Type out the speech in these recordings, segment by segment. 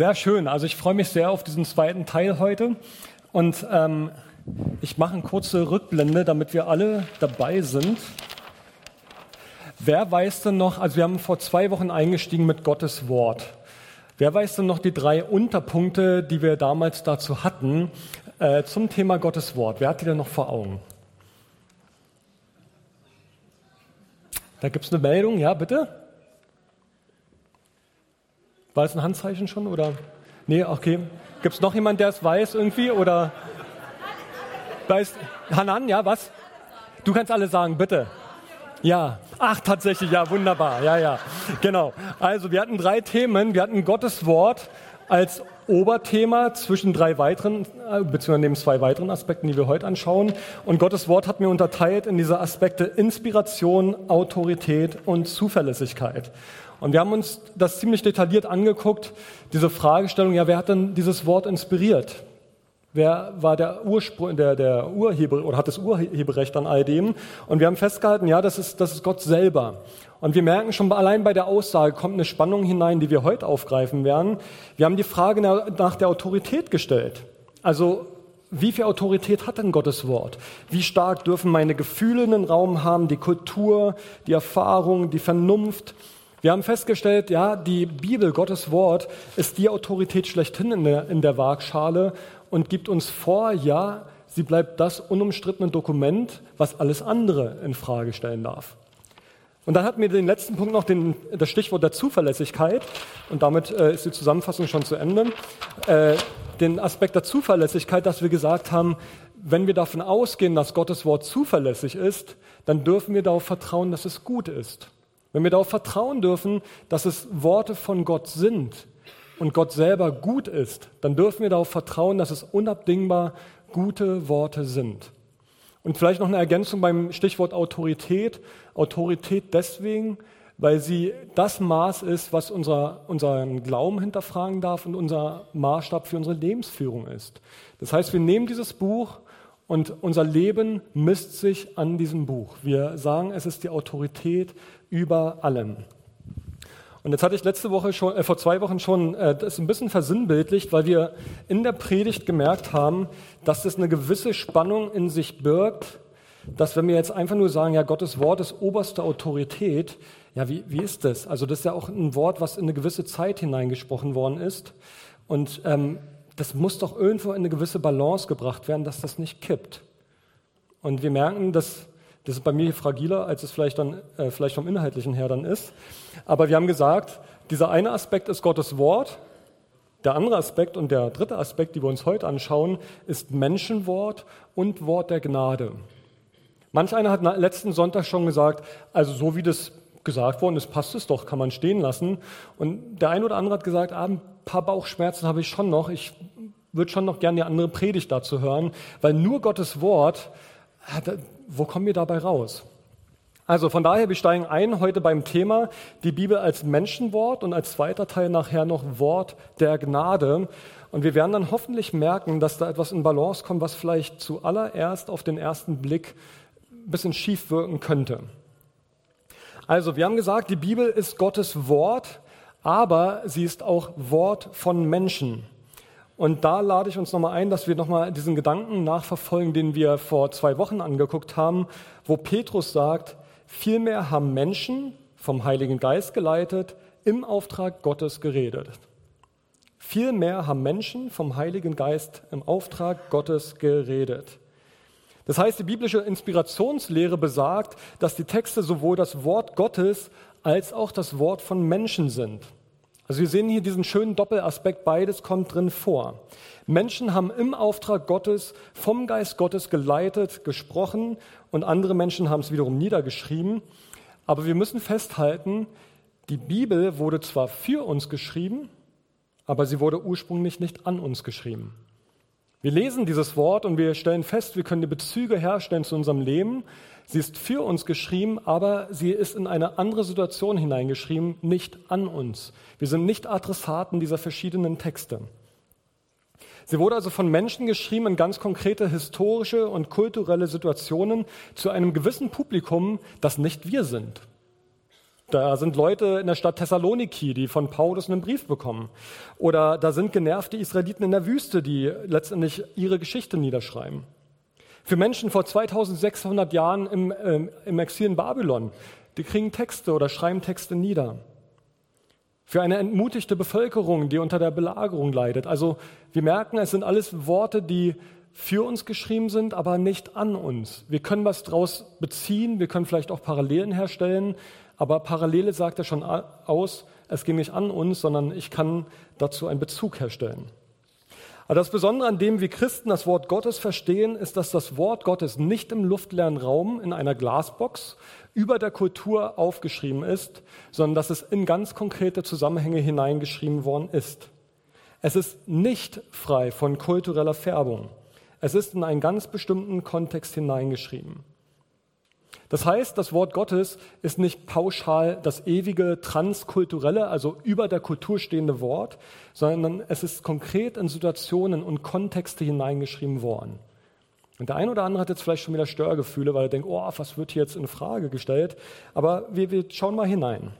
Sehr schön. Also ich freue mich sehr auf diesen zweiten Teil heute. Und ähm, ich mache eine kurze Rückblende, damit wir alle dabei sind. Wer weiß denn noch, also wir haben vor zwei Wochen eingestiegen mit Gottes Wort. Wer weiß denn noch die drei Unterpunkte, die wir damals dazu hatten, äh, zum Thema Gottes Wort? Wer hat die denn noch vor Augen? Da gibt es eine Meldung, ja, bitte? War es ein Handzeichen schon oder? Nee, okay. Gibt es noch jemanden, der es weiß irgendwie oder? Weiß, Hanan, ja, was? Du kannst alle sagen, bitte. Ja, ach tatsächlich, ja, wunderbar, ja, ja, genau. Also wir hatten drei Themen. Wir hatten Gottes Wort als Oberthema zwischen drei weiteren, äh, beziehungsweise neben zwei weiteren Aspekten, die wir heute anschauen. Und Gottes Wort hat mir unterteilt in diese Aspekte Inspiration, Autorität und Zuverlässigkeit. Und wir haben uns das ziemlich detailliert angeguckt, diese Fragestellung, ja, wer hat denn dieses Wort inspiriert? Wer war der Ursprung, der, der Urheber oder hat das Urheberrecht an all dem? Und wir haben festgehalten, ja, das ist, das ist Gott selber. Und wir merken schon allein bei der Aussage kommt eine Spannung hinein, die wir heute aufgreifen werden. Wir haben die Frage nach der Autorität gestellt. Also, wie viel Autorität hat denn Gottes Wort? Wie stark dürfen meine Gefühle einen Raum haben, die Kultur, die Erfahrung, die Vernunft? Wir haben festgestellt, ja, die Bibel, Gottes Wort, ist die Autorität schlechthin in der, in der Waagschale und gibt uns vor, ja, sie bleibt das unumstrittene Dokument, was alles andere in Frage stellen darf. Und dann hatten wir den letzten Punkt noch, den, das Stichwort der Zuverlässigkeit, und damit äh, ist die Zusammenfassung schon zu Ende, äh, den Aspekt der Zuverlässigkeit, dass wir gesagt haben, wenn wir davon ausgehen, dass Gottes Wort zuverlässig ist, dann dürfen wir darauf vertrauen, dass es gut ist. Wenn wir darauf vertrauen dürfen, dass es Worte von Gott sind und Gott selber gut ist, dann dürfen wir darauf vertrauen, dass es unabdingbar gute Worte sind. Und vielleicht noch eine Ergänzung beim Stichwort Autorität. Autorität deswegen, weil sie das Maß ist, was unser, unseren Glauben hinterfragen darf und unser Maßstab für unsere Lebensführung ist. Das heißt, wir nehmen dieses Buch und unser Leben misst sich an diesem Buch. Wir sagen, es ist die Autorität über allem. Und jetzt hatte ich letzte Woche schon, äh, vor zwei Wochen schon äh, das ein bisschen versinnbildlicht, weil wir in der Predigt gemerkt haben, dass das eine gewisse Spannung in sich birgt, dass wenn wir jetzt einfach nur sagen, ja, Gottes Wort ist oberste Autorität, ja, wie, wie ist das? Also das ist ja auch ein Wort, was in eine gewisse Zeit hineingesprochen worden ist. Und ähm, das muss doch irgendwo in eine gewisse Balance gebracht werden, dass das nicht kippt. Und wir merken, dass das ist bei mir fragiler, als es vielleicht, dann, äh, vielleicht vom Inhaltlichen her dann ist. Aber wir haben gesagt, dieser eine Aspekt ist Gottes Wort. Der andere Aspekt und der dritte Aspekt, die wir uns heute anschauen, ist Menschenwort und Wort der Gnade. Manch einer hat letzten Sonntag schon gesagt, also so wie das gesagt worden ist, passt es doch, kann man stehen lassen. Und der eine oder andere hat gesagt, ah, ein paar Bauchschmerzen habe ich schon noch. Ich würde schon noch gerne die andere Predigt dazu hören, weil nur Gottes Wort wo kommen wir dabei raus? Also von daher, wir steigen ein heute beim Thema die Bibel als Menschenwort und als zweiter Teil nachher noch Wort der Gnade. Und wir werden dann hoffentlich merken, dass da etwas in Balance kommt, was vielleicht zuallererst auf den ersten Blick ein bisschen schief wirken könnte. Also, wir haben gesagt, die Bibel ist Gottes Wort, aber sie ist auch Wort von Menschen. Und da lade ich uns nochmal ein, dass wir nochmal diesen Gedanken nachverfolgen, den wir vor zwei Wochen angeguckt haben, wo Petrus sagt, vielmehr haben Menschen vom Heiligen Geist geleitet, im Auftrag Gottes geredet. Vielmehr haben Menschen vom Heiligen Geist im Auftrag Gottes geredet. Das heißt, die biblische Inspirationslehre besagt, dass die Texte sowohl das Wort Gottes als auch das Wort von Menschen sind. Also wir sehen hier diesen schönen Doppelaspekt, beides kommt drin vor. Menschen haben im Auftrag Gottes vom Geist Gottes geleitet, gesprochen und andere Menschen haben es wiederum niedergeschrieben. Aber wir müssen festhalten, die Bibel wurde zwar für uns geschrieben, aber sie wurde ursprünglich nicht an uns geschrieben. Wir lesen dieses Wort und wir stellen fest, wir können die Bezüge herstellen zu unserem Leben. Sie ist für uns geschrieben, aber sie ist in eine andere Situation hineingeschrieben, nicht an uns. Wir sind nicht Adressaten dieser verschiedenen Texte. Sie wurde also von Menschen geschrieben in ganz konkrete historische und kulturelle Situationen zu einem gewissen Publikum, das nicht wir sind. Da sind Leute in der Stadt Thessaloniki, die von Paulus einen Brief bekommen. Oder da sind genervte Israeliten in der Wüste, die letztendlich ihre Geschichte niederschreiben. Für Menschen vor 2600 Jahren im, äh, im Exil in Babylon, die kriegen Texte oder schreiben Texte nieder. Für eine entmutigte Bevölkerung, die unter der Belagerung leidet. Also wir merken, es sind alles Worte, die für uns geschrieben sind, aber nicht an uns. Wir können was daraus beziehen, wir können vielleicht auch Parallelen herstellen, aber Parallele sagt ja schon aus, es geht nicht an uns, sondern ich kann dazu einen Bezug herstellen. Aber das Besondere an dem, wie Christen das Wort Gottes verstehen, ist, dass das Wort Gottes nicht im luftleeren Raum in einer Glasbox über der Kultur aufgeschrieben ist, sondern dass es in ganz konkrete Zusammenhänge hineingeschrieben worden ist. Es ist nicht frei von kultureller Färbung. Es ist in einen ganz bestimmten Kontext hineingeschrieben. Das heißt, das Wort Gottes ist nicht pauschal das ewige transkulturelle, also über der Kultur stehende Wort, sondern es ist konkret in Situationen und Kontexte hineingeschrieben worden. Und der eine oder andere hat jetzt vielleicht schon wieder Störgefühle, weil er denkt, oh, was wird hier jetzt in Frage gestellt? Aber wir, wir schauen mal hinein.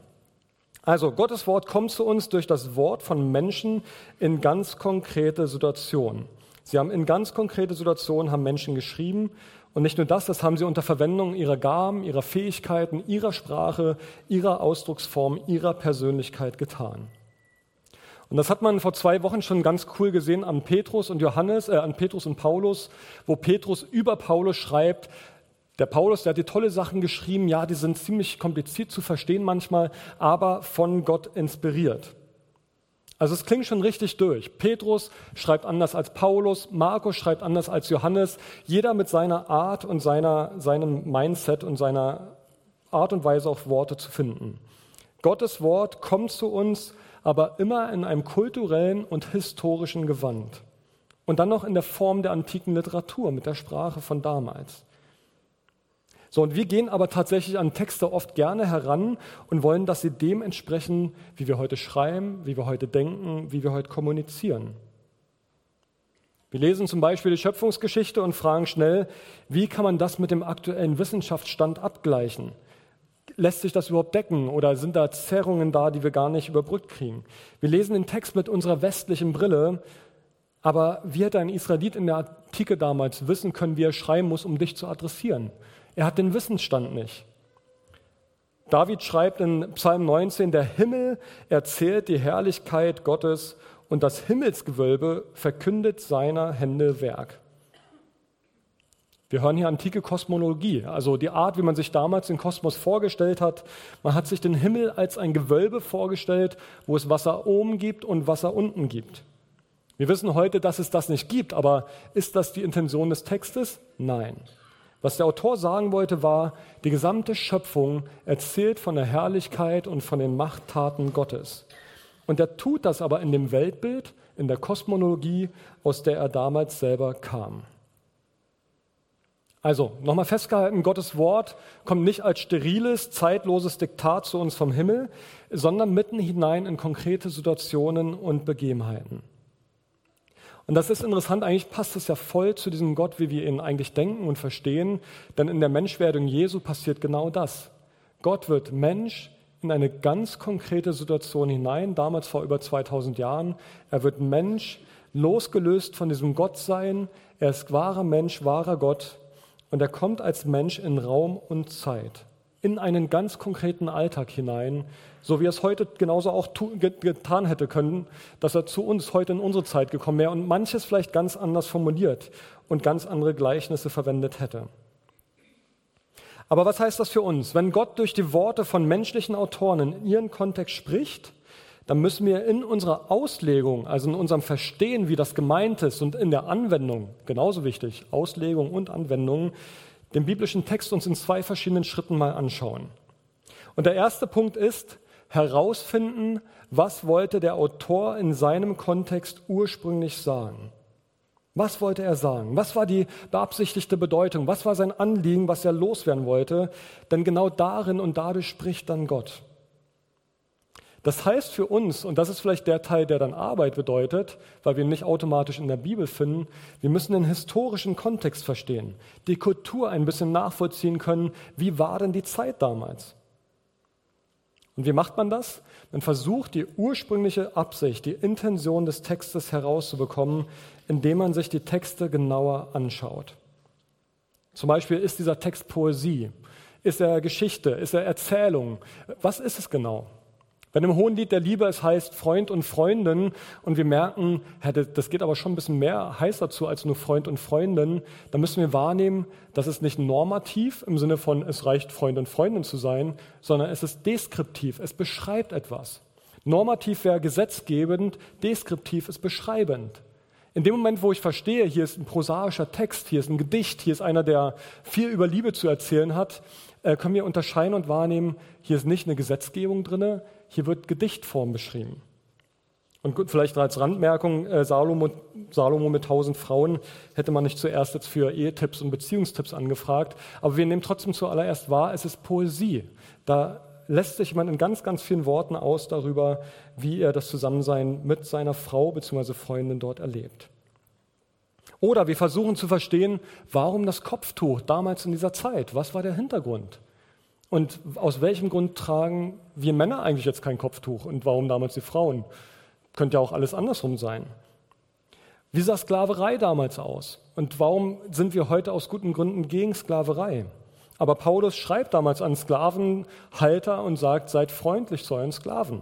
Also, Gottes Wort kommt zu uns durch das Wort von Menschen in ganz konkrete Situationen. Sie haben in ganz konkrete Situationen haben Menschen geschrieben und nicht nur das, das haben sie unter Verwendung ihrer Gaben, ihrer Fähigkeiten, ihrer Sprache, ihrer Ausdrucksform, ihrer Persönlichkeit getan. Und das hat man vor zwei Wochen schon ganz cool gesehen an Petrus und Johannes, äh, an Petrus und Paulus, wo Petrus über Paulus schreibt, der Paulus, der hat die tolle Sachen geschrieben, ja, die sind ziemlich kompliziert zu verstehen manchmal, aber von Gott inspiriert. Also es klingt schon richtig durch. Petrus schreibt anders als Paulus, Markus schreibt anders als Johannes, jeder mit seiner Art und seiner, seinem Mindset und seiner Art und Weise auch Worte zu finden. Gottes Wort kommt zu uns, aber immer in einem kulturellen und historischen Gewand. Und dann noch in der Form der antiken Literatur, mit der Sprache von damals. So, und wir gehen aber tatsächlich an Texte oft gerne heran und wollen, dass sie dem entsprechen, wie wir heute schreiben, wie wir heute denken, wie wir heute kommunizieren. Wir lesen zum Beispiel die Schöpfungsgeschichte und fragen schnell, wie kann man das mit dem aktuellen Wissenschaftsstand abgleichen? Lässt sich das überhaupt decken oder sind da Zerrungen da, die wir gar nicht überbrückt kriegen? Wir lesen den Text mit unserer westlichen Brille, aber wie hätte ein Israelit in der Antike damals wissen können, wie er schreiben muss, um dich zu adressieren? Er hat den Wissensstand nicht. David schreibt in Psalm 19, der Himmel erzählt die Herrlichkeit Gottes und das Himmelsgewölbe verkündet seiner Hände Werk. Wir hören hier antike Kosmologie, also die Art, wie man sich damals den Kosmos vorgestellt hat. Man hat sich den Himmel als ein Gewölbe vorgestellt, wo es Wasser oben gibt und Wasser unten gibt. Wir wissen heute, dass es das nicht gibt, aber ist das die Intention des Textes? Nein. Was der Autor sagen wollte, war, die gesamte Schöpfung erzählt von der Herrlichkeit und von den Machttaten Gottes. Und er tut das aber in dem Weltbild, in der Kosmologie, aus der er damals selber kam. Also, nochmal festgehalten, Gottes Wort kommt nicht als steriles, zeitloses Diktat zu uns vom Himmel, sondern mitten hinein in konkrete Situationen und Begebenheiten. Und das ist interessant, eigentlich passt es ja voll zu diesem Gott, wie wir ihn eigentlich denken und verstehen, denn in der Menschwerdung Jesu passiert genau das. Gott wird Mensch in eine ganz konkrete Situation hinein, damals vor über 2000 Jahren. Er wird Mensch, losgelöst von diesem Gottsein. Er ist wahrer Mensch, wahrer Gott. Und er kommt als Mensch in Raum und Zeit, in einen ganz konkreten Alltag hinein, so wie er es heute genauso auch getan hätte können, dass er zu uns heute in unsere Zeit gekommen wäre und manches vielleicht ganz anders formuliert und ganz andere Gleichnisse verwendet hätte. Aber was heißt das für uns? Wenn Gott durch die Worte von menschlichen Autoren in ihren Kontext spricht, dann müssen wir in unserer Auslegung, also in unserem Verstehen, wie das gemeint ist und in der Anwendung, genauso wichtig, Auslegung und Anwendung, den biblischen Text uns in zwei verschiedenen Schritten mal anschauen. Und der erste Punkt ist, herausfinden, was wollte der Autor in seinem Kontext ursprünglich sagen. Was wollte er sagen? Was war die beabsichtigte Bedeutung? Was war sein Anliegen, was er loswerden wollte? Denn genau darin und dadurch spricht dann Gott. Das heißt für uns, und das ist vielleicht der Teil, der dann Arbeit bedeutet, weil wir ihn nicht automatisch in der Bibel finden, wir müssen den historischen Kontext verstehen, die Kultur ein bisschen nachvollziehen können, wie war denn die Zeit damals? Und wie macht man das? Man versucht, die ursprüngliche Absicht, die Intention des Textes herauszubekommen, indem man sich die Texte genauer anschaut. Zum Beispiel ist dieser Text Poesie, ist er Geschichte, ist er Erzählung? Was ist es genau? Wenn im Hohen Lied der Liebe es heißt Freund und Freundin und wir merken, das geht aber schon ein bisschen mehr heiß dazu als nur Freund und Freundin, dann müssen wir wahrnehmen, dass es nicht normativ im Sinne von es reicht Freund und Freundin zu sein, sondern es ist deskriptiv, es beschreibt etwas. Normativ wäre gesetzgebend, deskriptiv ist beschreibend. In dem Moment, wo ich verstehe, hier ist ein prosaischer Text, hier ist ein Gedicht, hier ist einer, der viel über Liebe zu erzählen hat, äh, können wir unterscheiden und wahrnehmen, hier ist nicht eine Gesetzgebung drin, hier wird Gedichtform beschrieben. Und gut, vielleicht als Randmerkung, äh, Salomo, Salomo mit tausend Frauen hätte man nicht zuerst jetzt für Ehetipps und Beziehungstipps angefragt, aber wir nehmen trotzdem zuallererst wahr, es ist Poesie. Da lässt sich man in ganz, ganz vielen Worten aus darüber, wie er das Zusammensein mit seiner Frau bzw. Freundin dort erlebt. Oder wir versuchen zu verstehen, warum das Kopftuch damals in dieser Zeit? Was war der Hintergrund? Und aus welchem Grund tragen wir Männer eigentlich jetzt kein Kopftuch und warum damals die Frauen? Könnte ja auch alles andersrum sein. Wie sah Sklaverei damals aus? Und warum sind wir heute aus guten Gründen gegen Sklaverei? Aber Paulus schreibt damals an Sklavenhalter und sagt, seid freundlich zu euren Sklaven.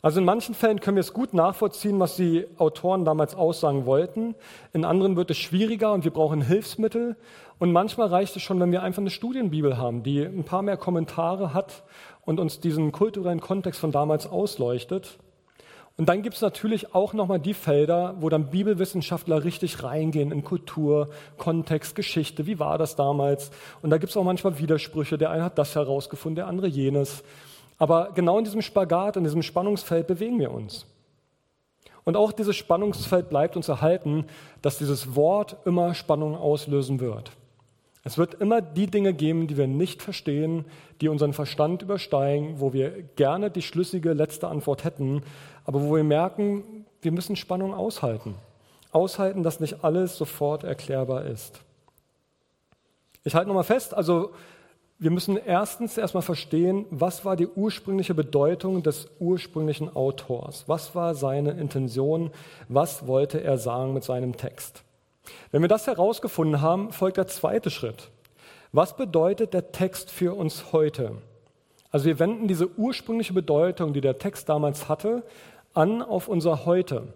Also in manchen Fällen können wir es gut nachvollziehen, was die Autoren damals aussagen wollten. In anderen wird es schwieriger und wir brauchen Hilfsmittel. Und manchmal reicht es schon, wenn wir einfach eine Studienbibel haben, die ein paar mehr Kommentare hat und uns diesen kulturellen Kontext von damals ausleuchtet. Und dann gibt es natürlich auch nochmal die Felder, wo dann Bibelwissenschaftler richtig reingehen in Kultur, Kontext, Geschichte. Wie war das damals? Und da gibt es auch manchmal Widersprüche. Der eine hat das herausgefunden, der andere jenes. Aber genau in diesem Spagat, in diesem Spannungsfeld bewegen wir uns. Und auch dieses Spannungsfeld bleibt uns erhalten, dass dieses Wort immer Spannung auslösen wird. Es wird immer die Dinge geben, die wir nicht verstehen, die unseren Verstand übersteigen, wo wir gerne die schlüssige letzte Antwort hätten, aber wo wir merken, wir müssen Spannung aushalten. Aushalten, dass nicht alles sofort erklärbar ist. Ich halte nochmal fest, also wir müssen erstens erstmal verstehen, was war die ursprüngliche Bedeutung des ursprünglichen Autors? Was war seine Intention? Was wollte er sagen mit seinem Text? Wenn wir das herausgefunden haben, folgt der zweite Schritt. Was bedeutet der Text für uns heute? Also wir wenden diese ursprüngliche Bedeutung, die der Text damals hatte, an auf unser Heute.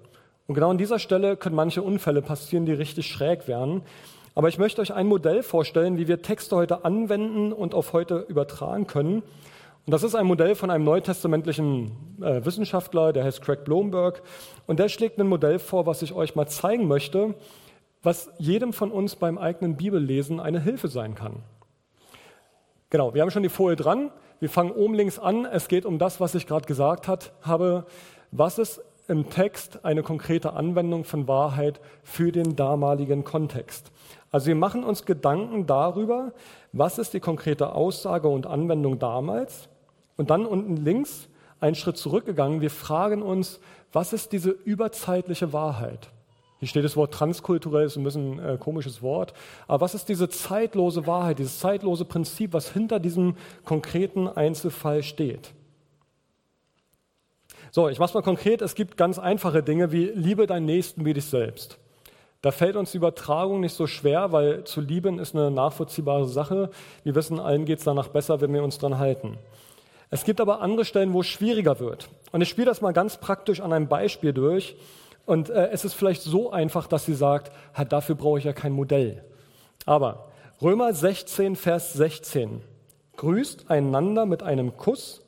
Und genau an dieser Stelle können manche Unfälle passieren, die richtig schräg werden. Aber ich möchte euch ein Modell vorstellen, wie wir Texte heute anwenden und auf heute übertragen können. Und das ist ein Modell von einem neutestamentlichen äh, Wissenschaftler, der heißt Craig Blomberg. Und der schlägt ein Modell vor, was ich euch mal zeigen möchte, was jedem von uns beim eigenen Bibellesen eine Hilfe sein kann. Genau, wir haben schon die Folie dran. Wir fangen oben links an. Es geht um das, was ich gerade gesagt hat, habe. Was ist im Text eine konkrete Anwendung von Wahrheit für den damaligen Kontext? Also wir machen uns Gedanken darüber, was ist die konkrete Aussage und Anwendung damals. Und dann unten links einen Schritt zurückgegangen. Wir fragen uns, was ist diese überzeitliche Wahrheit? Hier steht das Wort transkulturell, ist ein bisschen äh, komisches Wort. Aber was ist diese zeitlose Wahrheit, dieses zeitlose Prinzip, was hinter diesem konkreten Einzelfall steht? So, ich mache es mal konkret. Es gibt ganz einfache Dinge wie liebe deinen Nächsten wie dich selbst. Da fällt uns die Übertragung nicht so schwer, weil zu lieben ist eine nachvollziehbare Sache. Wir wissen, allen geht es danach besser, wenn wir uns dran halten. Es gibt aber andere Stellen, wo es schwieriger wird. Und ich spiele das mal ganz praktisch an einem Beispiel durch. Und äh, es ist vielleicht so einfach, dass sie sagt, dafür brauche ich ja kein Modell. Aber Römer 16, Vers 16. Grüßt einander mit einem Kuss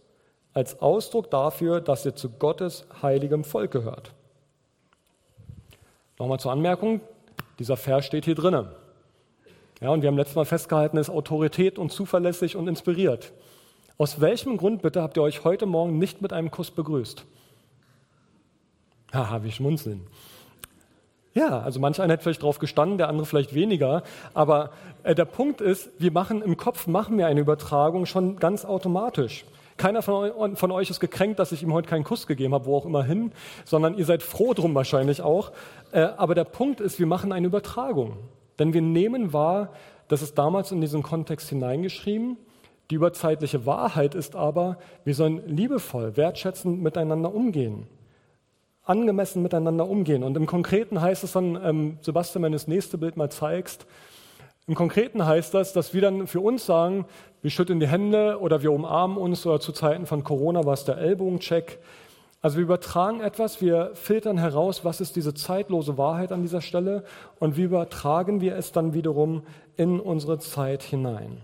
als Ausdruck dafür, dass ihr zu Gottes heiligem Volk gehört. Nochmal zur Anmerkung, dieser Vers steht hier drinnen. Ja, und wir haben letztes Mal festgehalten, ist Autorität und zuverlässig und inspiriert. Aus welchem Grund bitte habt ihr euch heute Morgen nicht mit einem Kuss begrüßt? Haha, wie schmunzeln. Ja, also manch einer hätte vielleicht drauf gestanden, der andere vielleicht weniger. Aber äh, der Punkt ist, wir machen im Kopf machen wir eine Übertragung schon ganz automatisch. Keiner von, von euch ist gekränkt, dass ich ihm heute keinen Kuss gegeben habe, wo auch immer hin, sondern ihr seid froh drum wahrscheinlich auch. Äh, aber der Punkt ist, wir machen eine Übertragung. Denn wir nehmen wahr, dass es damals in diesen Kontext hineingeschrieben, Die überzeitliche Wahrheit ist aber, wir sollen liebevoll, wertschätzend miteinander umgehen, angemessen miteinander umgehen. Und im Konkreten heißt es dann, ähm, Sebastian, wenn du das nächste Bild mal zeigst, im Konkreten heißt das, dass wir dann für uns sagen, wir schütteln die Hände oder wir umarmen uns oder zu Zeiten von Corona war es der Ellbogencheck. Also wir übertragen etwas, wir filtern heraus, was ist diese zeitlose Wahrheit an dieser Stelle und wie übertragen wir es dann wiederum in unsere Zeit hinein.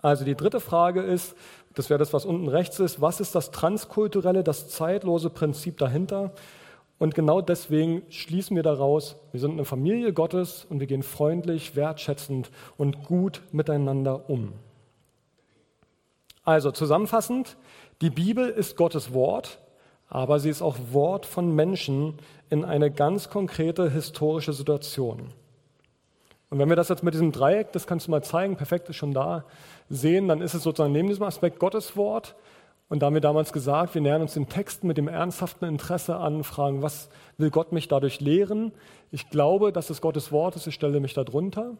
Also die dritte Frage ist, das wäre das, was unten rechts ist, was ist das transkulturelle, das zeitlose Prinzip dahinter? Und genau deswegen schließen wir daraus, wir sind eine Familie Gottes und wir gehen freundlich, wertschätzend und gut miteinander um. Also zusammenfassend, die Bibel ist Gottes Wort, aber sie ist auch Wort von Menschen in eine ganz konkrete historische Situation. Und wenn wir das jetzt mit diesem Dreieck, das kannst du mal zeigen, perfekt ist schon da, sehen, dann ist es sozusagen neben diesem Aspekt Gottes Wort. Und da haben wir damals gesagt, wir nähern uns den Texten mit dem ernsthaften Interesse an, fragen, was will Gott mich dadurch lehren? Ich glaube, dass es Gottes Wort ist, ich stelle mich darunter.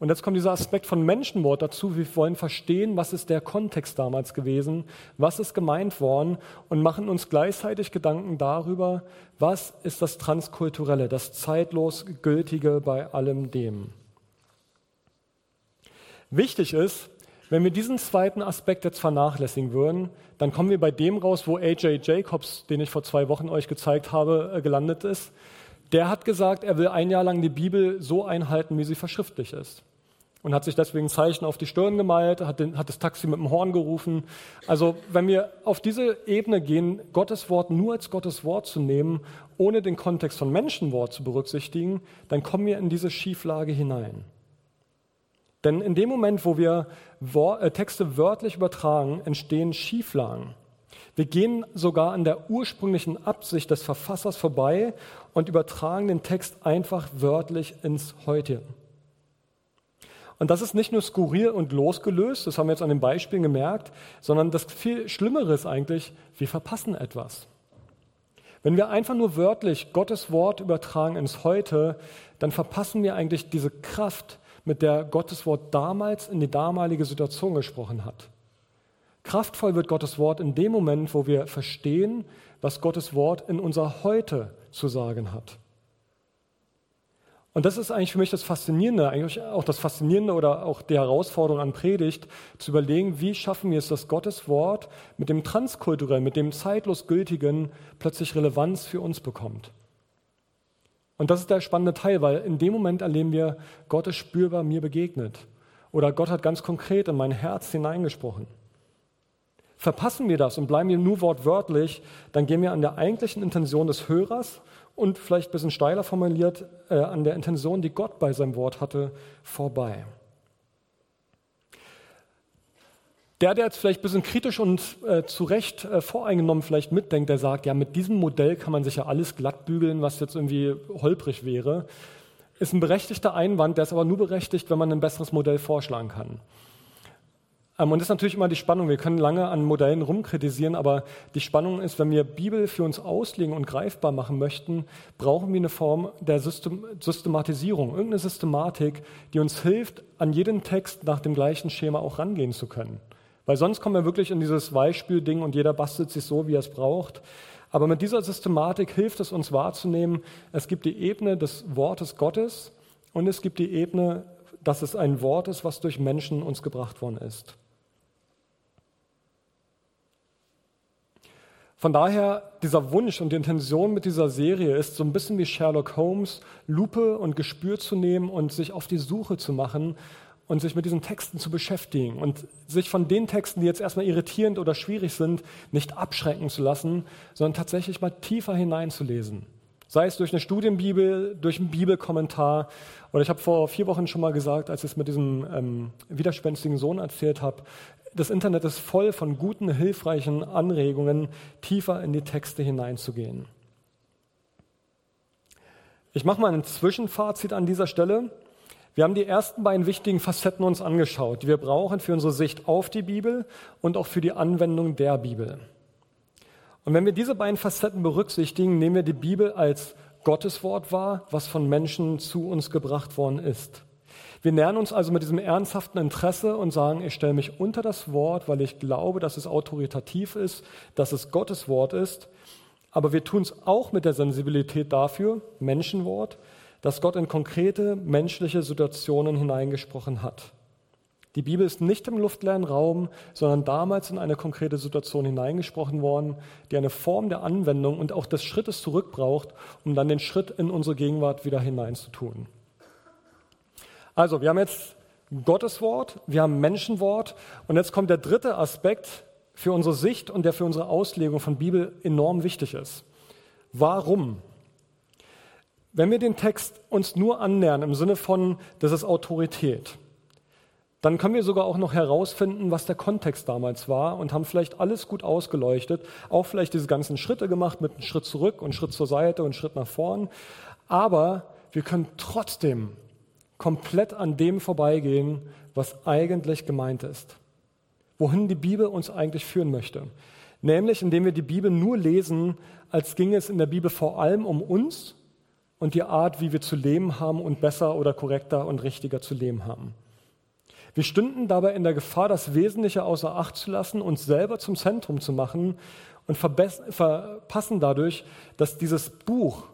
Und jetzt kommt dieser Aspekt von Menschenwort dazu. Wir wollen verstehen, was ist der Kontext damals gewesen, was ist gemeint worden und machen uns gleichzeitig Gedanken darüber, was ist das Transkulturelle, das zeitlos Gültige bei allem dem. Wichtig ist, wenn wir diesen zweiten Aspekt jetzt vernachlässigen würden, dann kommen wir bei dem raus, wo AJ Jacobs, den ich vor zwei Wochen euch gezeigt habe, äh, gelandet ist. Der hat gesagt, er will ein Jahr lang die Bibel so einhalten, wie sie verschriftlich ist und hat sich deswegen ein Zeichen auf die Stirn gemalt, hat, den, hat das Taxi mit dem Horn gerufen. Also wenn wir auf diese Ebene gehen, Gottes Wort nur als Gottes Wort zu nehmen, ohne den Kontext von Menschenwort zu berücksichtigen, dann kommen wir in diese Schieflage hinein. Denn in dem Moment, wo wir äh, Texte wörtlich übertragen, entstehen Schieflagen. Wir gehen sogar an der ursprünglichen Absicht des Verfassers vorbei und übertragen den Text einfach wörtlich ins Heute. Und das ist nicht nur skurril und losgelöst, das haben wir jetzt an den Beispielen gemerkt, sondern das viel Schlimmere ist eigentlich, wir verpassen etwas. Wenn wir einfach nur wörtlich Gottes Wort übertragen ins Heute, dann verpassen wir eigentlich diese Kraft, mit der Gottes Wort damals in die damalige Situation gesprochen hat. Kraftvoll wird Gottes Wort in dem Moment, wo wir verstehen, was Gottes Wort in unser Heute zu sagen hat. Und das ist eigentlich für mich das Faszinierende, eigentlich auch das Faszinierende oder auch die Herausforderung an Predigt, zu überlegen, wie schaffen wir es, dass Gottes Wort mit dem Transkulturellen, mit dem zeitlos Gültigen plötzlich Relevanz für uns bekommt. Und das ist der spannende Teil, weil in dem Moment erleben wir, Gott ist spürbar mir begegnet. Oder Gott hat ganz konkret in mein Herz hineingesprochen. Verpassen wir das und bleiben wir nur wortwörtlich, dann gehen wir an der eigentlichen Intention des Hörers und vielleicht ein bisschen steiler formuliert, äh, an der Intention, die Gott bei seinem Wort hatte, vorbei. Der, der jetzt vielleicht ein bisschen kritisch und äh, zu Recht äh, voreingenommen vielleicht mitdenkt, der sagt, ja, mit diesem Modell kann man sich ja alles glattbügeln, was jetzt irgendwie holprig wäre, ist ein berechtigter Einwand, der ist aber nur berechtigt, wenn man ein besseres Modell vorschlagen kann. Ähm, und das ist natürlich immer die Spannung. Wir können lange an Modellen rumkritisieren, aber die Spannung ist, wenn wir Bibel für uns auslegen und greifbar machen möchten, brauchen wir eine Form der Systematisierung, irgendeine Systematik, die uns hilft, an jeden Text nach dem gleichen Schema auch rangehen zu können. Weil sonst kommen wir wirklich in dieses Beispielding und jeder bastelt sich so, wie er es braucht. Aber mit dieser Systematik hilft es uns wahrzunehmen, es gibt die Ebene des Wortes Gottes und es gibt die Ebene, dass es ein Wort ist, was durch Menschen uns gebracht worden ist. Von daher, dieser Wunsch und die Intention mit dieser Serie ist, so ein bisschen wie Sherlock Holmes, Lupe und Gespür zu nehmen und sich auf die Suche zu machen und sich mit diesen Texten zu beschäftigen und sich von den Texten, die jetzt erstmal irritierend oder schwierig sind, nicht abschrecken zu lassen, sondern tatsächlich mal tiefer hineinzulesen. Sei es durch eine Studienbibel, durch einen Bibelkommentar. Oder ich habe vor vier Wochen schon mal gesagt, als ich es mit diesem ähm, widerspenstigen Sohn erzählt habe, das Internet ist voll von guten, hilfreichen Anregungen, tiefer in die Texte hineinzugehen. Ich mache mal ein Zwischenfazit an dieser Stelle. Wir haben die ersten beiden wichtigen Facetten uns angeschaut, die wir brauchen für unsere Sicht auf die Bibel und auch für die Anwendung der Bibel. Und wenn wir diese beiden Facetten berücksichtigen, nehmen wir die Bibel als Gottes Wort wahr, was von Menschen zu uns gebracht worden ist. Wir nähern uns also mit diesem ernsthaften Interesse und sagen, ich stelle mich unter das Wort, weil ich glaube, dass es autoritativ ist, dass es Gottes Wort ist. Aber wir tun es auch mit der Sensibilität dafür, Menschenwort, dass Gott in konkrete menschliche Situationen hineingesprochen hat. Die Bibel ist nicht im luftleeren Raum, sondern damals in eine konkrete Situation hineingesprochen worden, die eine Form der Anwendung und auch des Schrittes zurück braucht, um dann den Schritt in unsere Gegenwart wieder hineinzutun. Also, wir haben jetzt Gottes Wort, wir haben Menschenwort und jetzt kommt der dritte Aspekt für unsere Sicht und der für unsere Auslegung von Bibel enorm wichtig ist. Warum? Wenn wir den Text uns nur annähern im Sinne von, das ist Autorität, dann können wir sogar auch noch herausfinden, was der Kontext damals war und haben vielleicht alles gut ausgeleuchtet, auch vielleicht diese ganzen Schritte gemacht mit einem Schritt zurück und Schritt zur Seite und Schritt nach vorn. Aber wir können trotzdem komplett an dem vorbeigehen, was eigentlich gemeint ist. Wohin die Bibel uns eigentlich führen möchte. Nämlich indem wir die Bibel nur lesen, als ginge es in der Bibel vor allem um uns und die Art, wie wir zu leben haben und besser oder korrekter und richtiger zu leben haben. Wir stünden dabei in der Gefahr, das Wesentliche außer Acht zu lassen, uns selber zum Zentrum zu machen und verpassen dadurch, dass dieses Buch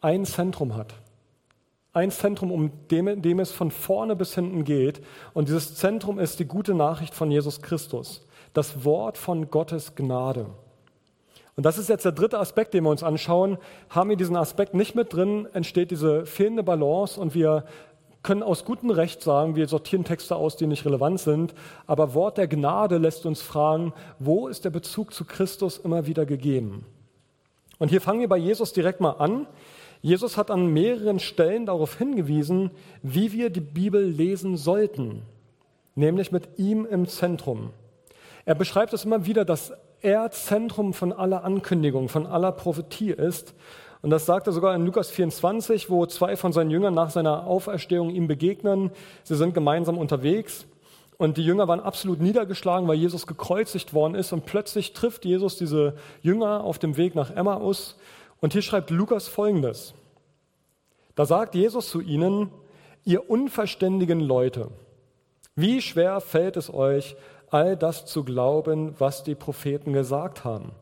ein Zentrum hat. Ein Zentrum, um dem, dem es von vorne bis hinten geht. Und dieses Zentrum ist die gute Nachricht von Jesus Christus, das Wort von Gottes Gnade. Und das ist jetzt der dritte Aspekt, den wir uns anschauen. Haben wir diesen Aspekt nicht mit drin, entsteht diese fehlende Balance und wir können aus gutem Recht sagen, wir sortieren Texte aus, die nicht relevant sind, aber Wort der Gnade lässt uns fragen, wo ist der Bezug zu Christus immer wieder gegeben? Und hier fangen wir bei Jesus direkt mal an. Jesus hat an mehreren Stellen darauf hingewiesen, wie wir die Bibel lesen sollten, nämlich mit ihm im Zentrum. Er beschreibt es immer wieder, dass er Zentrum von aller Ankündigung, von aller Prophetie ist und das sagt er sogar in Lukas 24, wo zwei von seinen Jüngern nach seiner Auferstehung ihm begegnen. Sie sind gemeinsam unterwegs und die Jünger waren absolut niedergeschlagen, weil Jesus gekreuzigt worden ist. Und plötzlich trifft Jesus diese Jünger auf dem Weg nach Emmaus. Und hier schreibt Lukas Folgendes. Da sagt Jesus zu ihnen, ihr unverständigen Leute, wie schwer fällt es euch, all das zu glauben, was die Propheten gesagt haben?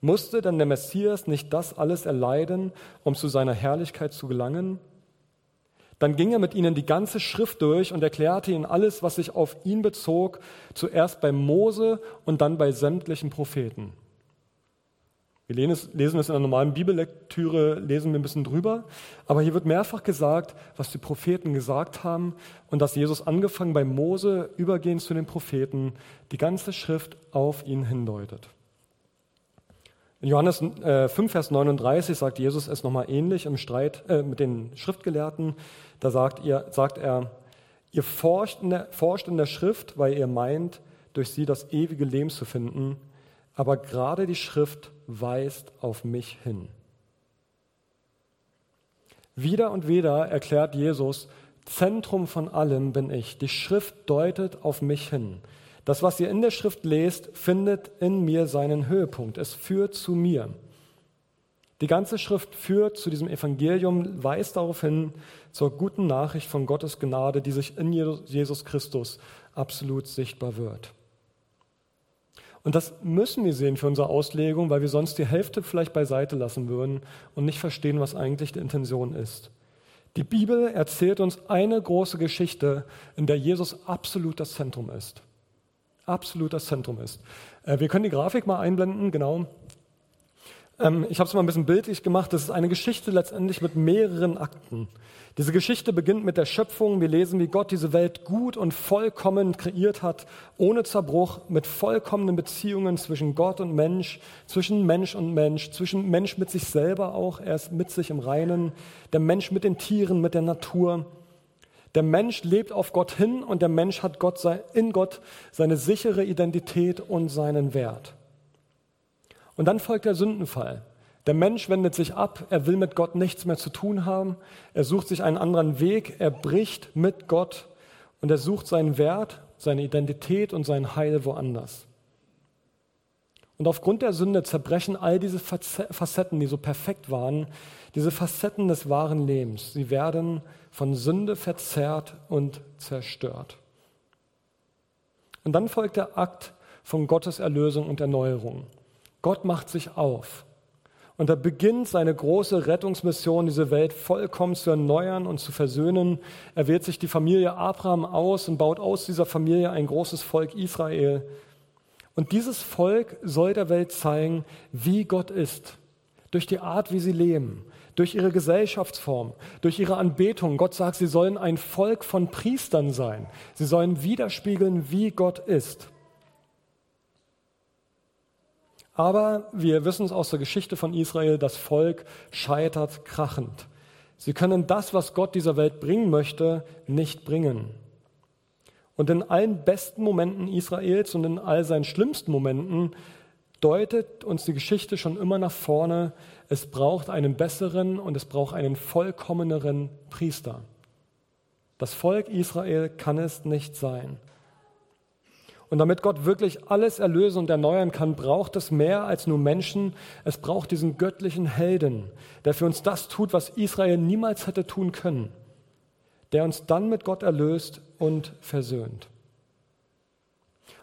Musste denn der Messias nicht das alles erleiden, um zu seiner Herrlichkeit zu gelangen? Dann ging er mit ihnen die ganze Schrift durch und erklärte ihnen alles, was sich auf ihn bezog, zuerst bei Mose und dann bei sämtlichen Propheten. Wir lesen es in einer normalen Bibellektüre, lesen wir ein bisschen drüber, aber hier wird mehrfach gesagt, was die Propheten gesagt haben und dass Jesus angefangen bei Mose, übergehend zu den Propheten, die ganze Schrift auf ihn hindeutet. In Johannes äh, 5, Vers 39 sagt Jesus es nochmal ähnlich im Streit äh, mit den Schriftgelehrten. Da sagt, ihr, sagt er, ihr forscht in, der, forscht in der Schrift, weil ihr meint, durch sie das ewige Leben zu finden. Aber gerade die Schrift weist auf mich hin. Wieder und wieder erklärt Jesus, Zentrum von allem bin ich. Die Schrift deutet auf mich hin. Das, was ihr in der Schrift lest, findet in mir seinen Höhepunkt. Es führt zu mir. Die ganze Schrift führt zu diesem Evangelium, weist darauf hin, zur guten Nachricht von Gottes Gnade, die sich in Jesus Christus absolut sichtbar wird. Und das müssen wir sehen für unsere Auslegung, weil wir sonst die Hälfte vielleicht beiseite lassen würden und nicht verstehen, was eigentlich die Intention ist. Die Bibel erzählt uns eine große Geschichte, in der Jesus absolut das Zentrum ist absolut das Zentrum ist. Äh, wir können die Grafik mal einblenden, genau. Ähm, ich habe es mal ein bisschen bildlich gemacht. Das ist eine Geschichte letztendlich mit mehreren Akten. Diese Geschichte beginnt mit der Schöpfung. Wir lesen, wie Gott diese Welt gut und vollkommen kreiert hat, ohne Zerbruch, mit vollkommenen Beziehungen zwischen Gott und Mensch, zwischen Mensch und Mensch, zwischen Mensch mit sich selber auch, er ist mit sich im Reinen, der Mensch mit den Tieren, mit der Natur. Der Mensch lebt auf Gott hin und der Mensch hat Gott, in Gott seine sichere Identität und seinen Wert. Und dann folgt der Sündenfall. Der Mensch wendet sich ab, er will mit Gott nichts mehr zu tun haben, er sucht sich einen anderen Weg, er bricht mit Gott und er sucht seinen Wert, seine Identität und sein Heil woanders. Und aufgrund der Sünde zerbrechen all diese Facetten, die so perfekt waren, diese Facetten des wahren Lebens. Sie werden von Sünde verzerrt und zerstört. Und dann folgt der Akt von Gottes Erlösung und Erneuerung. Gott macht sich auf. Und er beginnt seine große Rettungsmission, diese Welt vollkommen zu erneuern und zu versöhnen. Er wählt sich die Familie Abraham aus und baut aus dieser Familie ein großes Volk Israel. Und dieses Volk soll der Welt zeigen, wie Gott ist, durch die Art, wie sie leben, durch ihre Gesellschaftsform, durch ihre Anbetung. Gott sagt, sie sollen ein Volk von Priestern sein. Sie sollen widerspiegeln, wie Gott ist. Aber wir wissen es aus der Geschichte von Israel, das Volk scheitert krachend. Sie können das, was Gott dieser Welt bringen möchte, nicht bringen. Und in allen besten Momenten Israels und in all seinen schlimmsten Momenten deutet uns die Geschichte schon immer nach vorne. Es braucht einen besseren und es braucht einen vollkommeneren Priester. Das Volk Israel kann es nicht sein. Und damit Gott wirklich alles erlösen und erneuern kann, braucht es mehr als nur Menschen. Es braucht diesen göttlichen Helden, der für uns das tut, was Israel niemals hätte tun können, der uns dann mit Gott erlöst und versöhnt.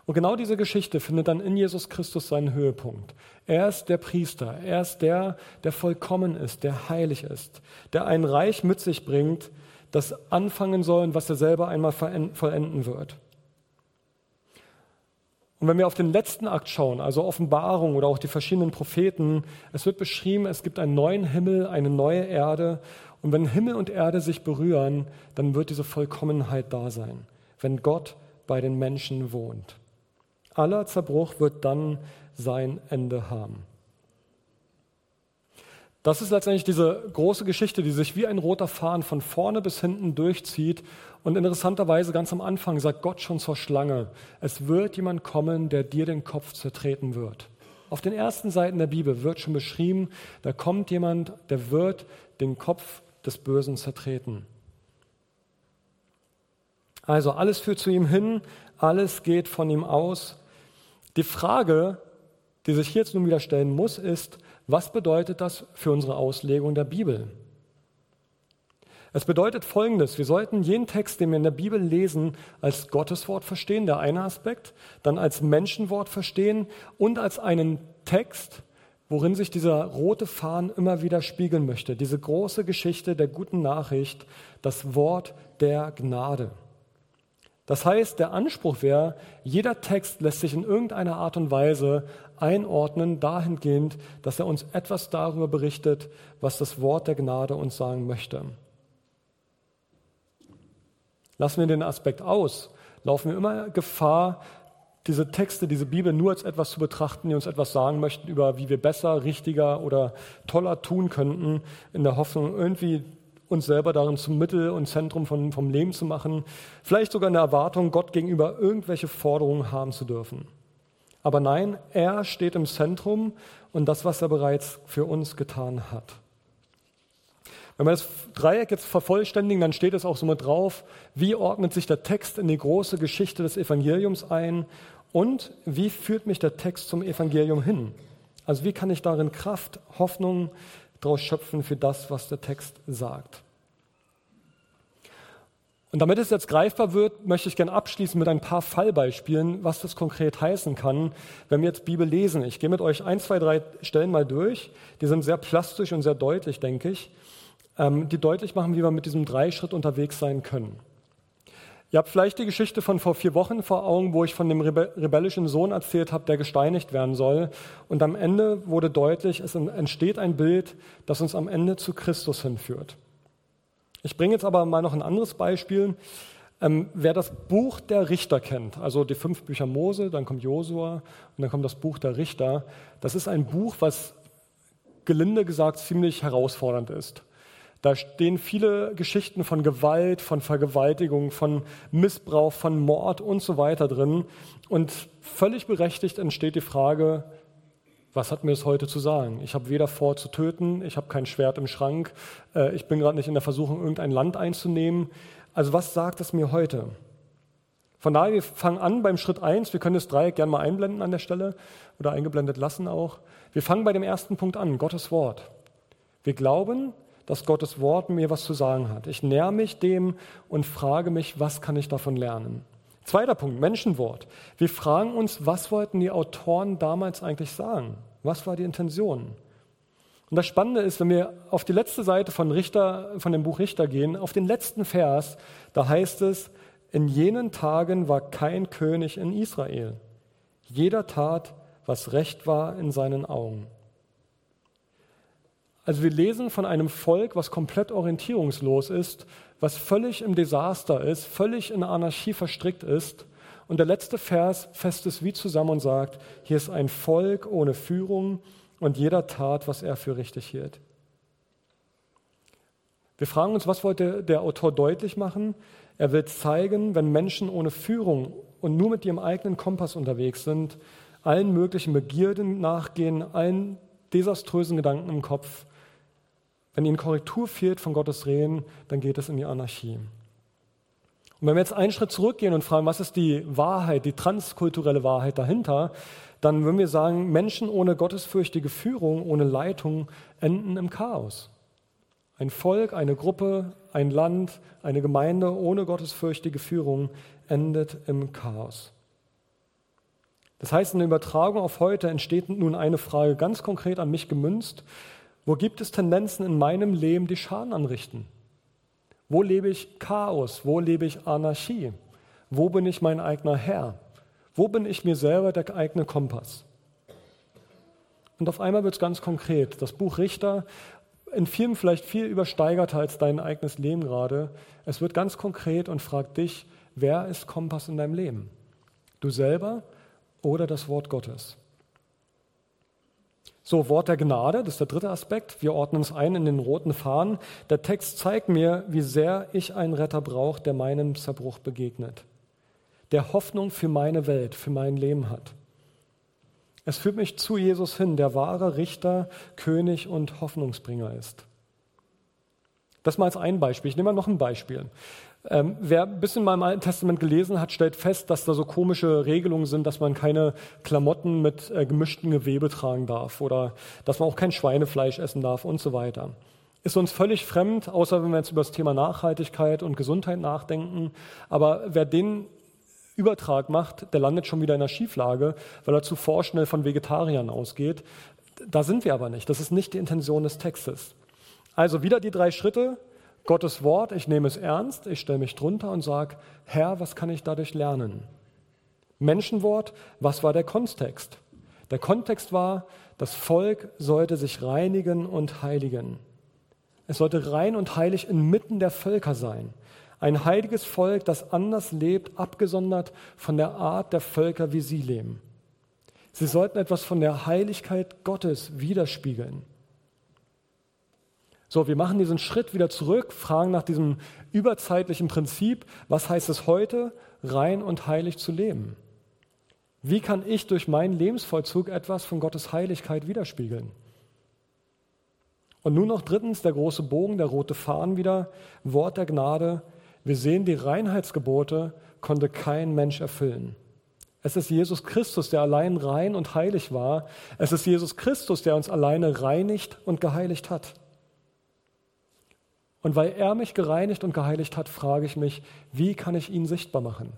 Und genau diese Geschichte findet dann in Jesus Christus seinen Höhepunkt. Er ist der Priester, er ist der, der vollkommen ist, der heilig ist, der ein Reich mit sich bringt, das anfangen soll und was er selber einmal vollenden wird. Und wenn wir auf den letzten Akt schauen, also Offenbarung oder auch die verschiedenen Propheten, es wird beschrieben, es gibt einen neuen Himmel, eine neue Erde. Und wenn Himmel und Erde sich berühren, dann wird diese Vollkommenheit da sein, wenn Gott bei den Menschen wohnt. Aller Zerbruch wird dann sein Ende haben. Das ist letztendlich diese große Geschichte, die sich wie ein roter Faden von vorne bis hinten durchzieht. Und interessanterweise ganz am Anfang sagt Gott schon zur Schlange, es wird jemand kommen, der dir den Kopf zertreten wird. Auf den ersten Seiten der Bibel wird schon beschrieben, da kommt jemand, der wird den Kopf des Bösen zertreten. Also alles führt zu ihm hin, alles geht von ihm aus. Die Frage, die sich hier jetzt nun wieder stellen muss, ist, was bedeutet das für unsere Auslegung der Bibel? Es bedeutet Folgendes. Wir sollten jeden Text, den wir in der Bibel lesen, als Gotteswort verstehen, der eine Aspekt, dann als Menschenwort verstehen und als einen Text, worin sich dieser rote Faden immer wieder spiegeln möchte. Diese große Geschichte der guten Nachricht, das Wort der Gnade. Das heißt, der Anspruch wäre, jeder Text lässt sich in irgendeiner Art und Weise einordnen, dahingehend, dass er uns etwas darüber berichtet, was das Wort der Gnade uns sagen möchte. Lassen wir den Aspekt aus, laufen wir immer Gefahr, diese Texte, diese Bibel nur als etwas zu betrachten, die uns etwas sagen möchten über, wie wir besser, richtiger oder toller tun könnten, in der Hoffnung, irgendwie uns selber darin zum Mittel und Zentrum von, vom Leben zu machen, vielleicht sogar in der Erwartung, Gott gegenüber irgendwelche Forderungen haben zu dürfen. Aber nein, er steht im Zentrum und das, was er bereits für uns getan hat. Wenn wir das Dreieck jetzt vervollständigen, dann steht es auch so mit drauf, wie ordnet sich der Text in die große Geschichte des Evangeliums ein und wie führt mich der Text zum Evangelium hin? Also wie kann ich darin Kraft, Hoffnung, daraus schöpfen für das, was der Text sagt. Und damit es jetzt greifbar wird, möchte ich gerne abschließen mit ein paar Fallbeispielen, was das konkret heißen kann, wenn wir jetzt Bibel lesen. Ich gehe mit euch ein, zwei, drei Stellen mal durch. Die sind sehr plastisch und sehr deutlich, denke ich, die deutlich machen, wie wir mit diesem Dreischritt unterwegs sein können. Ihr habt vielleicht die Geschichte von vor vier Wochen vor Augen, wo ich von dem rebellischen Sohn erzählt habe, der gesteinigt werden soll. Und am Ende wurde deutlich, es entsteht ein Bild, das uns am Ende zu Christus hinführt. Ich bringe jetzt aber mal noch ein anderes Beispiel. Ähm, wer das Buch der Richter kennt, also die fünf Bücher Mose, dann kommt Josua und dann kommt das Buch der Richter, das ist ein Buch, was gelinde gesagt ziemlich herausfordernd ist. Da stehen viele Geschichten von Gewalt, von Vergewaltigung, von Missbrauch, von Mord und so weiter drin. Und völlig berechtigt entsteht die Frage, was hat mir das heute zu sagen? Ich habe weder vor zu töten, ich habe kein Schwert im Schrank, äh, ich bin gerade nicht in der Versuchung, irgendein Land einzunehmen. Also was sagt es mir heute? Von daher, wir fangen an beim Schritt 1. Wir können das Dreieck gerne mal einblenden an der Stelle oder eingeblendet lassen auch. Wir fangen bei dem ersten Punkt an, Gottes Wort. Wir glauben, dass Gottes Wort mir was zu sagen hat. Ich näher mich dem und frage mich, was kann ich davon lernen? Zweiter Punkt, Menschenwort. Wir fragen uns, was wollten die Autoren damals eigentlich sagen? Was war die Intention? Und das Spannende ist, wenn wir auf die letzte Seite von Richter, von dem Buch Richter gehen, auf den letzten Vers, da heißt es, in jenen Tagen war kein König in Israel. Jeder tat, was recht war in seinen Augen. Also wir lesen von einem Volk, was komplett orientierungslos ist, was völlig im Desaster ist, völlig in Anarchie verstrickt ist. Und der letzte Vers fasst es wie zusammen und sagt, hier ist ein Volk ohne Führung und jeder tat, was er für richtig hielt. Wir fragen uns, was wollte der Autor deutlich machen? Er will zeigen, wenn Menschen ohne Führung und nur mit ihrem eigenen Kompass unterwegs sind, allen möglichen Begierden nachgehen, allen desaströsen Gedanken im Kopf, wenn ihnen Korrektur fehlt von Gottes Reden, dann geht es in die Anarchie. Und wenn wir jetzt einen Schritt zurückgehen und fragen, was ist die Wahrheit, die transkulturelle Wahrheit dahinter, dann würden wir sagen, Menschen ohne gottesfürchtige Führung, ohne Leitung enden im Chaos. Ein Volk, eine Gruppe, ein Land, eine Gemeinde ohne gottesfürchtige Führung endet im Chaos. Das heißt, in der Übertragung auf heute entsteht nun eine Frage ganz konkret an mich gemünzt. Wo gibt es Tendenzen in meinem Leben, die Schaden anrichten? Wo lebe ich Chaos? Wo lebe ich Anarchie? Wo bin ich mein eigener Herr? Wo bin ich mir selber der eigene Kompass? Und auf einmal wird es ganz konkret. Das Buch Richter, in vielen vielleicht viel übersteigerter als dein eigenes Leben gerade. Es wird ganz konkret und fragt dich, wer ist Kompass in deinem Leben? Du selber oder das Wort Gottes? So, Wort der Gnade, das ist der dritte Aspekt. Wir ordnen es ein in den roten Fahnen. Der Text zeigt mir, wie sehr ich einen Retter brauche, der meinem Zerbruch begegnet, der Hoffnung für meine Welt, für mein Leben hat. Es führt mich zu Jesus hin, der wahre Richter, König und Hoffnungsbringer ist. Das mal als ein Beispiel. Ich nehme mal noch ein Beispiel. Ähm, wer ein bisschen mal im Alten Testament gelesen hat, stellt fest, dass da so komische Regelungen sind, dass man keine Klamotten mit äh, gemischten Gewebe tragen darf oder dass man auch kein Schweinefleisch essen darf und so weiter. Ist uns völlig fremd, außer wenn wir jetzt über das Thema Nachhaltigkeit und Gesundheit nachdenken. Aber wer den Übertrag macht, der landet schon wieder in einer Schieflage, weil er zu vorschnell von Vegetariern ausgeht. Da sind wir aber nicht. Das ist nicht die Intention des Textes. Also wieder die drei Schritte. Gottes Wort, ich nehme es ernst, ich stelle mich drunter und sage, Herr, was kann ich dadurch lernen? Menschenwort, was war der Kontext? Der Kontext war, das Volk sollte sich reinigen und heiligen. Es sollte rein und heilig inmitten der Völker sein. Ein heiliges Volk, das anders lebt, abgesondert von der Art der Völker, wie sie leben. Sie sollten etwas von der Heiligkeit Gottes widerspiegeln. So, wir machen diesen Schritt wieder zurück, fragen nach diesem überzeitlichen Prinzip, was heißt es heute, rein und heilig zu leben? Wie kann ich durch meinen Lebensvollzug etwas von Gottes Heiligkeit widerspiegeln? Und nun noch drittens der große Bogen, der rote Faden wieder, Wort der Gnade. Wir sehen, die Reinheitsgebote konnte kein Mensch erfüllen. Es ist Jesus Christus, der allein rein und heilig war. Es ist Jesus Christus, der uns alleine reinigt und geheiligt hat. Und weil er mich gereinigt und geheiligt hat, frage ich mich, wie kann ich ihn sichtbar machen?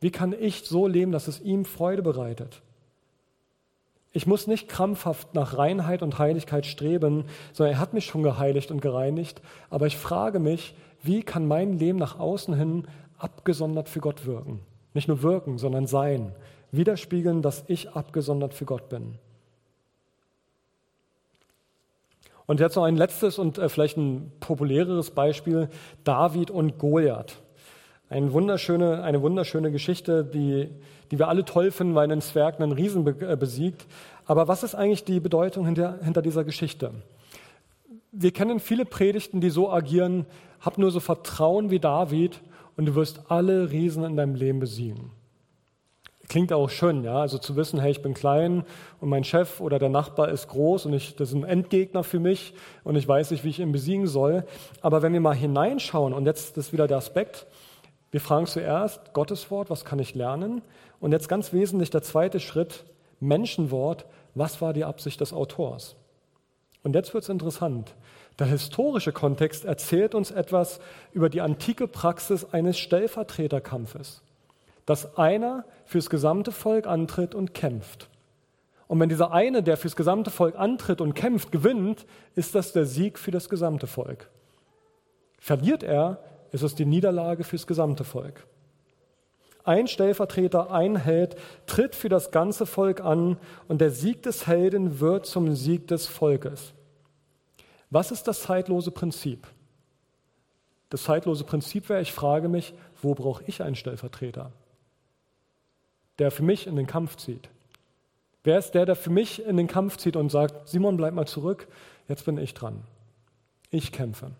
Wie kann ich so leben, dass es ihm Freude bereitet? Ich muss nicht krampfhaft nach Reinheit und Heiligkeit streben, sondern er hat mich schon geheiligt und gereinigt. Aber ich frage mich, wie kann mein Leben nach außen hin abgesondert für Gott wirken? Nicht nur wirken, sondern sein. Widerspiegeln, dass ich abgesondert für Gott bin. Und jetzt noch ein letztes und äh, vielleicht ein populäreres Beispiel, David und Goliath. Eine wunderschöne, eine wunderschöne Geschichte, die, die wir alle toll finden, weil ein Zwerg einen Riesen äh, besiegt. Aber was ist eigentlich die Bedeutung hinter, hinter dieser Geschichte? Wir kennen viele Predigten, die so agieren, hab nur so Vertrauen wie David und du wirst alle Riesen in deinem Leben besiegen. Klingt auch schön, ja, also zu wissen, hey, ich bin klein und mein Chef oder der Nachbar ist groß und ich, das ist ein Endgegner für mich und ich weiß nicht, wie ich ihn besiegen soll. Aber wenn wir mal hineinschauen, und jetzt ist wieder der Aspekt, Wir fragen zuerst Gottes Wort, was kann ich lernen? Und jetzt ganz wesentlich der zweite Schritt, Menschenwort, was war die Absicht des Autors? Und jetzt wird es interessant. Der historische Kontext erzählt uns etwas über die antike Praxis eines Stellvertreterkampfes, dass einer fürs gesamte Volk antritt und kämpft. Und wenn dieser eine, der fürs gesamte Volk antritt und kämpft, gewinnt, ist das der Sieg für das gesamte Volk. Verliert er, ist es die Niederlage fürs gesamte Volk. Ein Stellvertreter, ein Held tritt für das ganze Volk an und der Sieg des Helden wird zum Sieg des Volkes. Was ist das zeitlose Prinzip? Das zeitlose Prinzip wäre, ich frage mich, wo brauche ich einen Stellvertreter, der für mich in den Kampf zieht? Wer ist der, der für mich in den Kampf zieht und sagt, Simon, bleib mal zurück, jetzt bin ich dran. Ich kämpfe.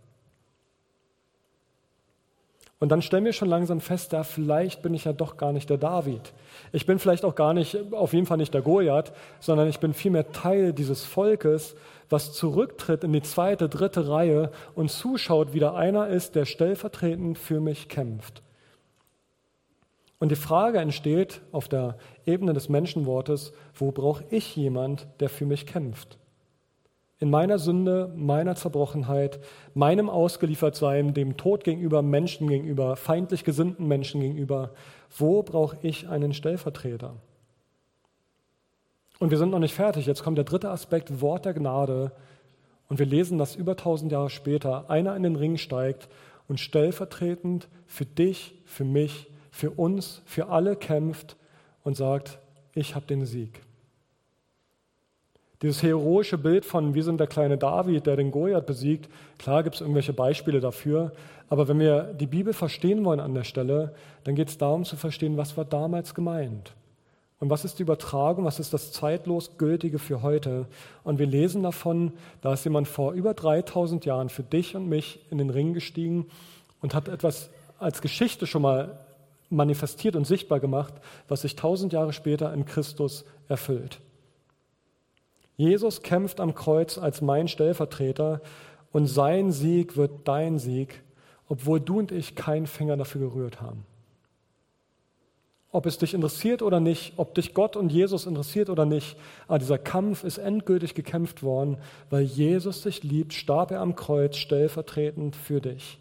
Und dann stellen wir schon langsam fest, da vielleicht bin ich ja doch gar nicht der David. Ich bin vielleicht auch gar nicht, auf jeden Fall nicht der Goliath, sondern ich bin vielmehr Teil dieses Volkes, was zurücktritt in die zweite, dritte Reihe und zuschaut, wie da einer ist, der stellvertretend für mich kämpft. Und die Frage entsteht auf der Ebene des Menschenwortes, wo brauche ich jemand, der für mich kämpft? in meiner Sünde, meiner Zerbrochenheit, meinem Ausgeliefertsein, dem Tod gegenüber, Menschen gegenüber, feindlich gesinnten Menschen gegenüber, wo brauche ich einen Stellvertreter? Und wir sind noch nicht fertig. Jetzt kommt der dritte Aspekt, Wort der Gnade. Und wir lesen, dass über tausend Jahre später einer in den Ring steigt und stellvertretend für dich, für mich, für uns, für alle kämpft und sagt, ich habe den Sieg. Dieses heroische Bild von, wir sind der kleine David, der den Goliath besiegt, klar gibt es irgendwelche Beispiele dafür, aber wenn wir die Bibel verstehen wollen an der Stelle, dann geht es darum zu verstehen, was war damals gemeint. Und was ist die Übertragung, was ist das zeitlos Gültige für heute? Und wir lesen davon, da ist jemand vor über 3000 Jahren für dich und mich in den Ring gestiegen und hat etwas als Geschichte schon mal manifestiert und sichtbar gemacht, was sich tausend Jahre später in Christus erfüllt. Jesus kämpft am Kreuz als mein Stellvertreter und sein Sieg wird dein Sieg, obwohl du und ich keinen Finger dafür gerührt haben. Ob es dich interessiert oder nicht, ob dich Gott und Jesus interessiert oder nicht, aber dieser Kampf ist endgültig gekämpft worden, weil Jesus dich liebt, starb er am Kreuz stellvertretend für dich.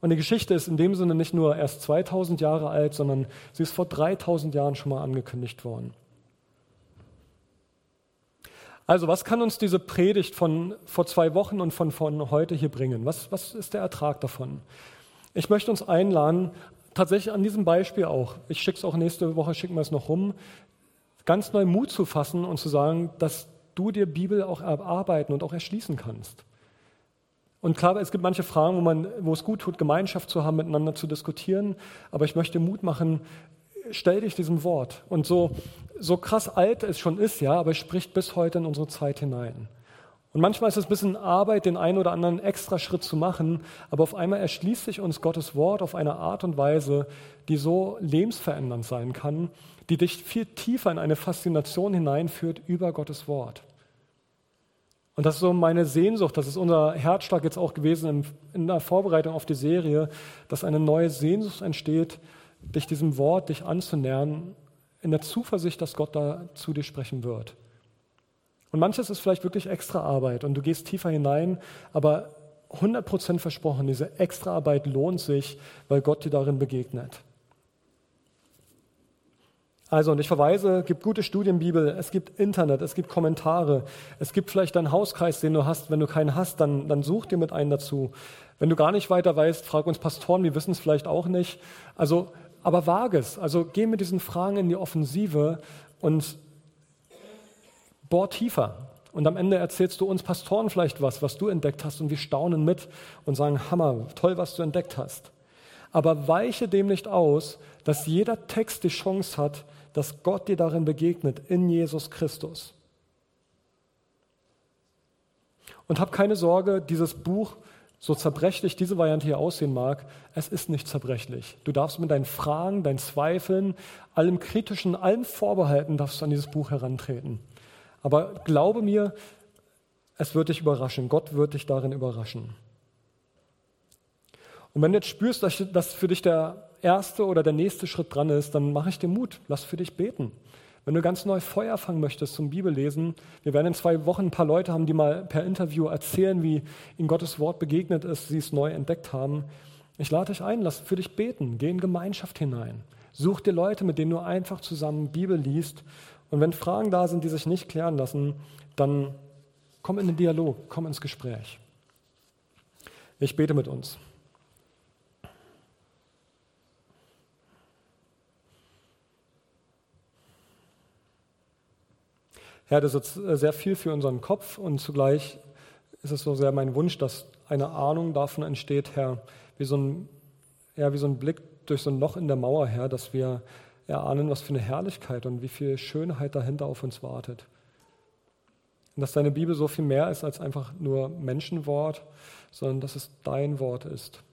Und die Geschichte ist in dem Sinne nicht nur erst 2000 Jahre alt, sondern sie ist vor 3000 Jahren schon mal angekündigt worden. Also, was kann uns diese Predigt von vor zwei Wochen und von, von heute hier bringen? Was, was ist der Ertrag davon? Ich möchte uns einladen, tatsächlich an diesem Beispiel auch, ich schicke es auch nächste Woche, schicken wir es noch rum, ganz neu Mut zu fassen und zu sagen, dass du dir Bibel auch erarbeiten und auch erschließen kannst. Und klar, es gibt manche Fragen, wo, man, wo es gut tut, Gemeinschaft zu haben, miteinander zu diskutieren. Aber ich möchte Mut machen, stell dich diesem Wort. Und so, so krass alt es schon ist, ja, aber es spricht bis heute in unsere Zeit hinein. Und manchmal ist es ein bisschen Arbeit, den einen oder anderen extra Schritt zu machen, aber auf einmal erschließt sich uns Gottes Wort auf eine Art und Weise, die so lebensverändernd sein kann, die dich viel tiefer in eine Faszination hineinführt über Gottes Wort. Und das ist so meine Sehnsucht, das ist unser Herzschlag jetzt auch gewesen in der Vorbereitung auf die Serie, dass eine neue Sehnsucht entsteht, dich diesem Wort, dich anzunähern, in der Zuversicht, dass Gott da zu dir sprechen wird. Und manches ist vielleicht wirklich extra Arbeit und du gehst tiefer hinein, aber 100% versprochen, diese extra Arbeit lohnt sich, weil Gott dir darin begegnet. Also, und ich verweise, gibt gute Studienbibel, es gibt Internet, es gibt Kommentare, es gibt vielleicht einen Hauskreis, den du hast. Wenn du keinen hast, dann, dann such dir mit einen dazu. Wenn du gar nicht weiter weißt, frag uns Pastoren, wir wissen es vielleicht auch nicht. Also, aber wage es. Also geh mit diesen Fragen in die Offensive und bohr tiefer. Und am Ende erzählst du uns Pastoren vielleicht was, was du entdeckt hast und wir staunen mit und sagen, Hammer, toll, was du entdeckt hast. Aber weiche dem nicht aus, dass jeder Text die Chance hat, dass Gott dir darin begegnet, in Jesus Christus. Und hab keine Sorge, dieses Buch so zerbrechlich diese Variante hier aussehen mag, es ist nicht zerbrechlich. Du darfst mit deinen Fragen, deinen Zweifeln, allem Kritischen, allem Vorbehalten, darfst du an dieses Buch herantreten. Aber glaube mir, es wird dich überraschen. Gott wird dich darin überraschen. Und wenn du jetzt spürst, dass für dich der erste oder der nächste Schritt dran ist, dann mache ich dir Mut, lass für dich beten. Wenn du ganz neu Feuer fangen möchtest zum Bibellesen, wir werden in zwei Wochen ein paar Leute haben, die mal per Interview erzählen, wie ihnen Gottes Wort begegnet ist, sie es neu entdeckt haben. Ich lade dich ein, lass für dich beten, geh in Gemeinschaft hinein. Such dir Leute, mit denen du einfach zusammen Bibel liest. Und wenn Fragen da sind, die sich nicht klären lassen, dann komm in den Dialog, komm ins Gespräch. Ich bete mit uns. Herr, das ist sehr viel für unseren Kopf und zugleich ist es so sehr mein Wunsch, dass eine Ahnung davon entsteht, Herr, wie so ein, ja, wie so ein Blick durch so ein Loch in der Mauer, Herr, dass wir erahnen, was für eine Herrlichkeit und wie viel Schönheit dahinter auf uns wartet. Und dass deine Bibel so viel mehr ist als einfach nur Menschenwort, sondern dass es dein Wort ist,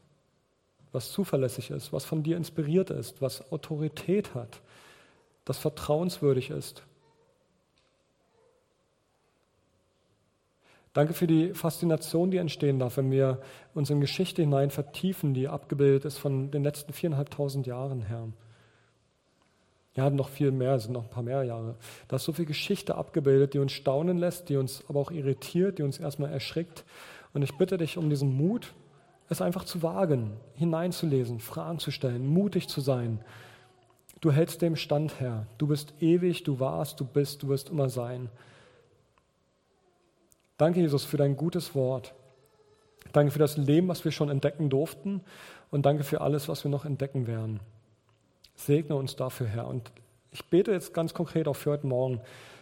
was zuverlässig ist, was von dir inspiriert ist, was Autorität hat, das vertrauenswürdig ist. Danke für die Faszination, die entstehen darf, wenn wir uns in Geschichte hinein vertiefen, die abgebildet ist von den letzten viereinhalbtausend Jahren, Herr. Ja, noch viel mehr, sind noch ein paar mehr Jahre. Da ist so viel Geschichte abgebildet, die uns staunen lässt, die uns aber auch irritiert, die uns erstmal erschrickt. Und ich bitte dich um diesen Mut, es einfach zu wagen, hineinzulesen, Fragen zu stellen, mutig zu sein. Du hältst dem Stand, Herr. Du bist ewig, du warst, du bist, du wirst immer sein. Danke, Jesus, für dein gutes Wort. Danke für das Leben, was wir schon entdecken durften. Und danke für alles, was wir noch entdecken werden. Segne uns dafür, Herr. Und ich bete jetzt ganz konkret auch für heute Morgen,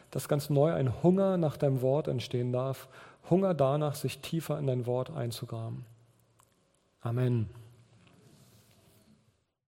dass ganz neu ein Hunger nach deinem Wort entstehen darf. Hunger danach, sich tiefer in dein Wort einzugraben. Amen.